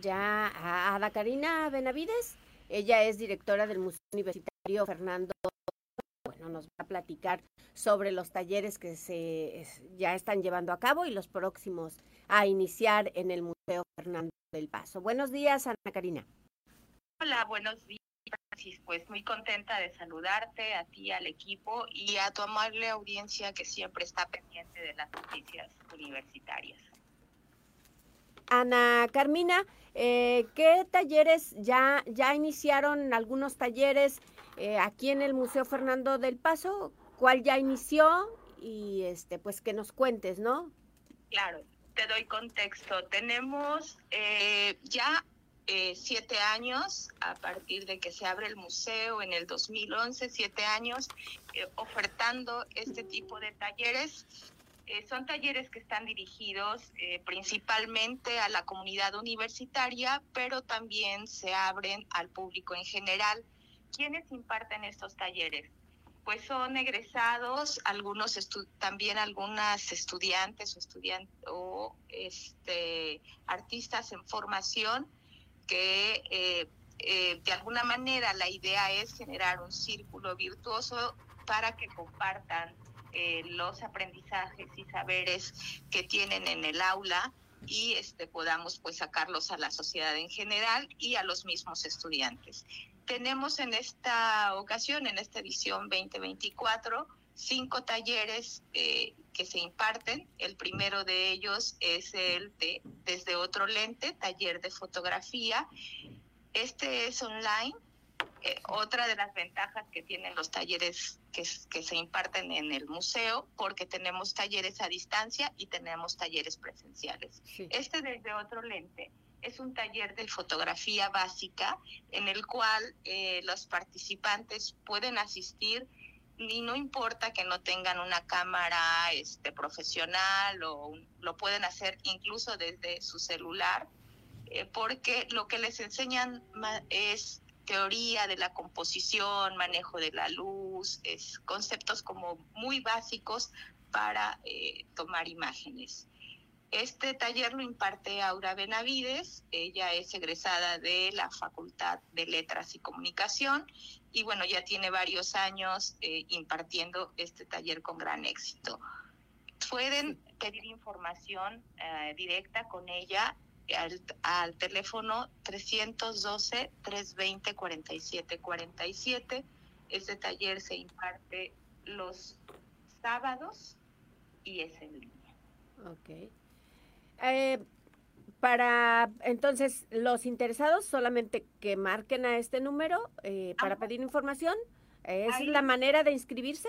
ya a Ada Karina Benavides. Ella es directora del Museo Universitario Fernando. Bueno, nos va a platicar sobre los talleres que se ya están llevando a cabo y los próximos a iniciar en el Museo Fernando del Paso. Buenos días, Ana Karina. Hola, buenos días. Pues muy contenta de saludarte a ti, al equipo y a tu amable audiencia que siempre está pendiente de las noticias universitarias. Ana Carmina, eh, ¿qué talleres ya, ya iniciaron algunos talleres eh, aquí en el Museo Fernando del Paso? ¿Cuál ya inició? Y este, pues que nos cuentes, ¿no? Claro, te doy contexto. Tenemos eh, ya siete años a partir de que se abre el museo en el 2011, siete años ofertando este tipo de talleres eh, son talleres que están dirigidos eh, principalmente a la comunidad universitaria, pero también se abren al público en general. ¿Quiénes imparten estos talleres? Pues son egresados, algunos también algunas estudiantes o estudiantes o este, artistas en formación que eh, de alguna manera la idea es generar un círculo virtuoso para que compartan eh, los aprendizajes y saberes que tienen en el aula y este, podamos pues sacarlos a la sociedad en general y a los mismos estudiantes. Tenemos en esta ocasión, en esta edición 2024, cinco talleres eh, que se imparten. El primero de ellos es el de Desde otro lente, taller de fotografía. Este es online eh, otra de las ventajas que tienen los talleres que, se imparten en el museo, porque tenemos talleres a distancia y tenemos talleres presenciales. Este desde otro lente es un taller de fotografía básica en el cual eh, los participantes pueden asistir y no importa que no tengan una cámara este, profesional o lo pueden hacer incluso desde su celular, eh, porque lo que les enseñan es teoría de la composición, manejo de la luz, es, conceptos como muy básicos para eh, tomar imágenes. Este taller lo imparte Aura Benavides, ella es egresada de la Facultad de Letras y Comunicación y bueno, ya tiene varios años eh, impartiendo este taller con gran éxito. Pueden pedir información eh, directa con ella al, teléfono 312-320-4747. Este taller se imparte los sábados y es en línea. Ok. Eh, para entonces los interesados solamente que marquen a este número eh, para pedir información. ¿Es la manera de inscribirse?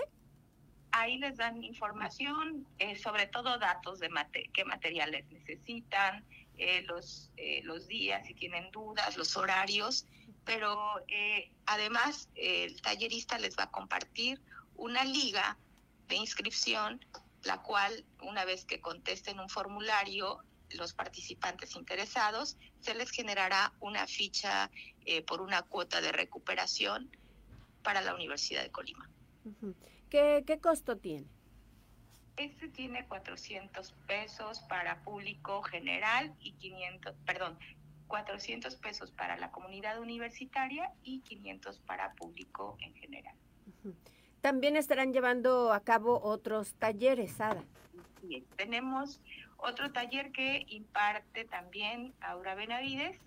Ahí les dan información, eh, sobre todo datos de qué materiales necesitan, eh, los, eh, los días, si tienen dudas, los horarios, pero eh, además el tallerista les va a compartir una liga de inscripción, la cual una vez que contesten un formulario, los participantes interesados, se les generará una ficha por una cuota de recuperación para la Universidad de Colima. ¿Qué, ¿Qué costo tiene? Este tiene 400 pesos para público general y 500, perdón, 400 pesos para la comunidad universitaria y 500 para público en general. También estarán llevando a cabo otros talleres, Ada. Sí, tenemos otro taller que imparte también Aura Benavides.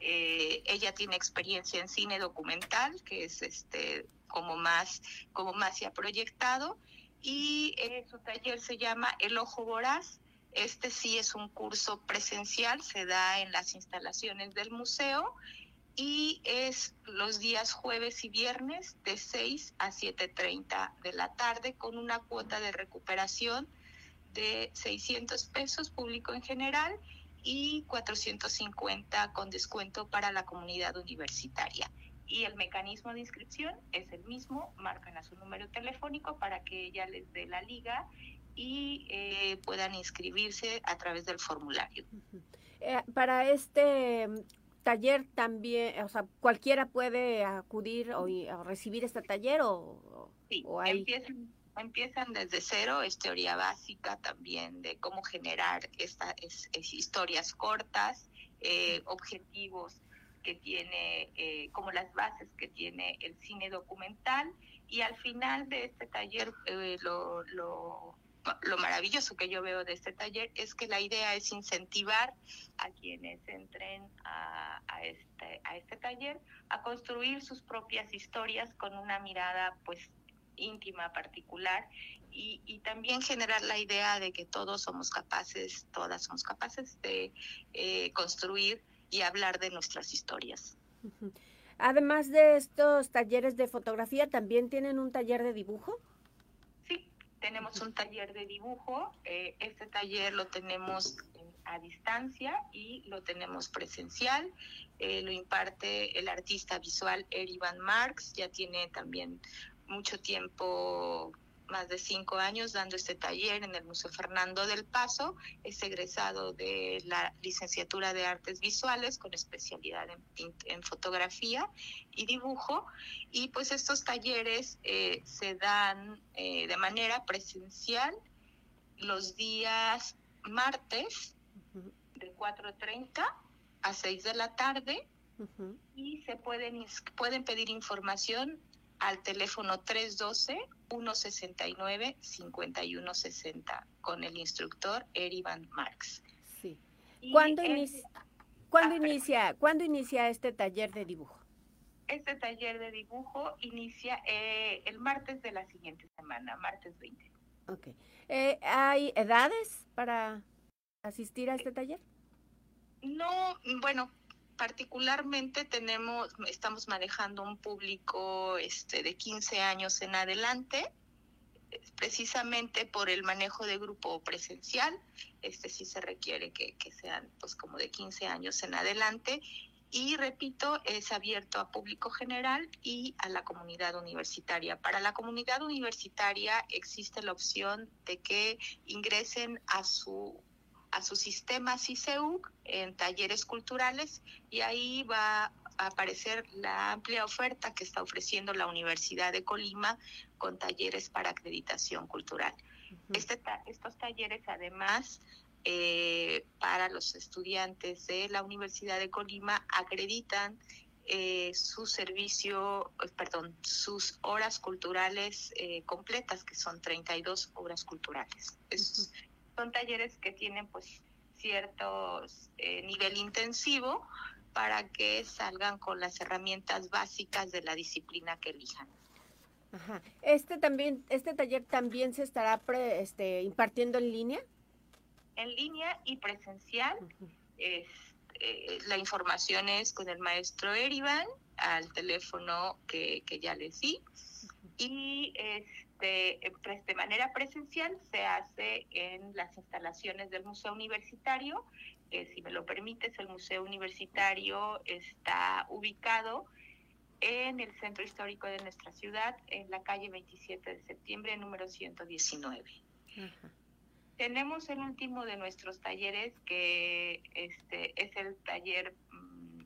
Eh, ella tiene experiencia en cine documental, que es este como más como más se ha proyectado y su taller se llama El Ojo Voraz. Este sí es un curso presencial, se da en las instalaciones del museo y es los días jueves y viernes de 6 a 7.30 de la tarde con una cuota de recuperación de 600 pesos público en general y 450 con descuento para la comunidad universitaria y el mecanismo de inscripción es el mismo, marcan a su número telefónico para que ella les dé la liga y eh, puedan inscribirse a través del formulario. Eh, para este mm, taller también, o sea, cualquiera puede acudir o, recibir este taller o, sí, empiezan, empiezan, desde cero, es teoría básica también de cómo generar estas historias cortas eh, objetivos que tiene, eh, como las bases que tiene el cine documental. Y al final de este taller, eh, lo, lo, lo, maravilloso que yo veo de este taller es que la idea es incentivar a quienes entren a, a, este, a este taller a construir sus propias historias con una mirada pues íntima, particular, y, y, también generar la idea de que todos somos capaces, todas somos capaces de eh, construir y hablar de nuestras historias. Además de estos talleres de fotografía, ¿también tienen un taller de dibujo? Sí, tenemos un taller de dibujo. Eh, este taller lo tenemos a distancia y lo tenemos presencial. Eh, lo imparte el artista visual Erivan Marx, ya tiene también mucho tiempo más de cinco años dando este taller en el Museo Fernando del Paso. Es egresado de la licenciatura de Artes Visuales con especialidad en, en fotografía y dibujo. Y pues estos talleres eh, se dan eh, de manera presencial los días martes de 4.30 a 6 de la tarde. Uh -huh. Y se pueden, pueden pedir información al teléfono 312-169-5160 con el instructor Erivan Marx. Sí. ¿Cuándo, el, inicia, ¿cuándo, ah, inicia, ¿Cuándo inicia este taller de dibujo? Este taller de dibujo inicia eh, el martes de la siguiente semana, martes 20. Ok. Eh, ¿Hay edades para asistir a este taller? No, bueno, particularmente tenemos, estamos manejando un público este, de 15 años en adelante, precisamente por el manejo de grupo presencial, este sí se requiere que, que sean pues como de 15 años en adelante y repito, es abierto a público general y a la comunidad universitaria. Para la comunidad universitaria existe la opción de que ingresen a su a su sistema CICEUC en talleres culturales y ahí va a aparecer la amplia oferta que está ofreciendo la Universidad de Colima con talleres para acreditación cultural. Uh -huh. este, estos talleres además eh, para los estudiantes de la Universidad de Colima acreditan eh, su servicio, perdón, sus horas culturales eh, completas, que son 32 horas culturales. Es, uh -huh son talleres que tienen pues ciertos eh, nivel intensivo para que salgan con las herramientas básicas de la disciplina que elijan. Ajá. Este también, este taller también se estará pre, este, impartiendo en línea. En línea y presencial. Uh -huh. eh, la información es con el maestro Erivan al teléfono que, que ya les di. Uh -huh. Y es de, de, manera presencial se hace en las instalaciones del Museo Universitario. Eh, si me lo permites, el Museo Universitario está ubicado en el centro histórico de nuestra ciudad, en la calle 27 de septiembre, número 119. Uh -huh. Tenemos el último de nuestros talleres, que este es el taller mmm,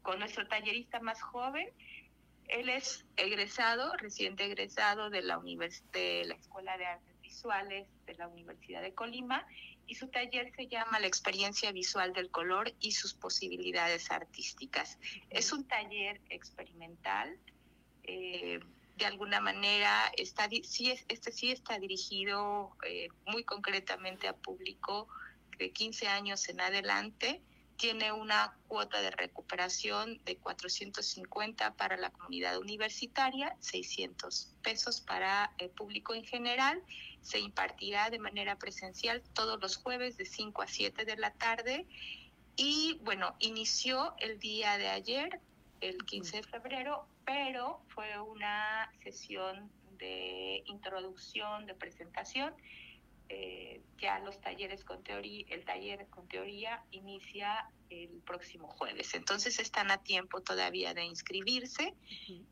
con nuestro tallerista más joven, él es egresado, reciente egresado de la, univers de la Escuela de Artes Visuales de la Universidad de Colima y su taller se llama La experiencia visual del color y sus posibilidades artísticas. Es un taller experimental. Eh, de alguna manera, está, sí, este sí está dirigido eh, muy concretamente a público de 15 años en adelante tiene una cuota de recuperación de 450 para la comunidad universitaria, 600 pesos para el público en general. Se impartirá de manera presencial todos los jueves de 5 a 7 de la tarde. Y bueno, inició el día de ayer, el 15 de febrero, pero fue una sesión de introducción, de presentación eh, ya los talleres con teoría, el taller con teoría inicia el próximo jueves. Entonces están a tiempo todavía de inscribirse. Uh -huh.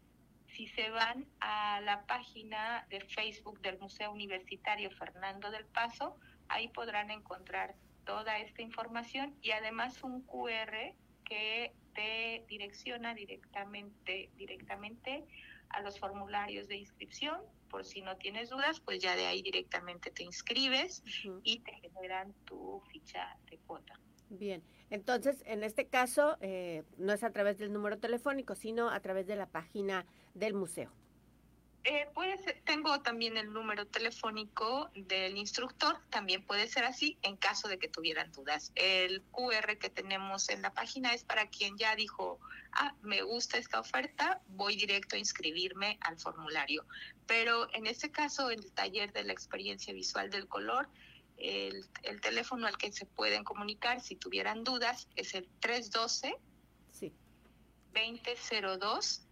Si se van a la página de Facebook del Museo Universitario Fernando del Paso, ahí podrán encontrar toda esta información y además un QR que te direcciona directamente, directamente a los formularios de inscripción por si no tienes dudas, pues ya de ahí directamente te inscribes uh -huh. y te generan tu ficha de cuota. Bien. Entonces, en este caso, eh, no es a través del número telefónico, sino a través de la página del museo. Eh, puede ser, tengo también el número telefónico del instructor, también puede ser así en caso de que tuvieran dudas. El QR que tenemos en la página es para quien ya dijo, ah, me gusta esta oferta, voy directo a inscribirme al formulario. Pero en este caso, el taller de la experiencia visual del color, el, el teléfono al que se pueden comunicar si tuvieran dudas es el 312 Sí, 2002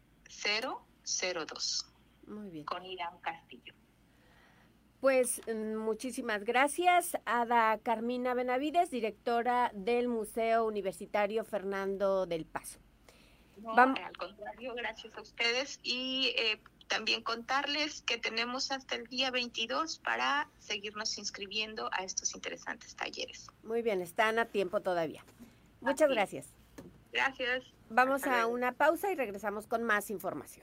002 muy bien. con Irán Castillo. Pues mm, muchísimas gracias, Ada Carmina Benavides, directora del Museo Universitario Fernando del Paso. No, al contrario, gracias a ustedes y eh, también contarles que tenemos hasta el día 22 para seguirnos inscribiendo a estos interesantes talleres. Muy bien, están a tiempo todavía. Muchas Así gracias. Gracias. Vamos Hasta a luego. una pausa y regresamos con más información.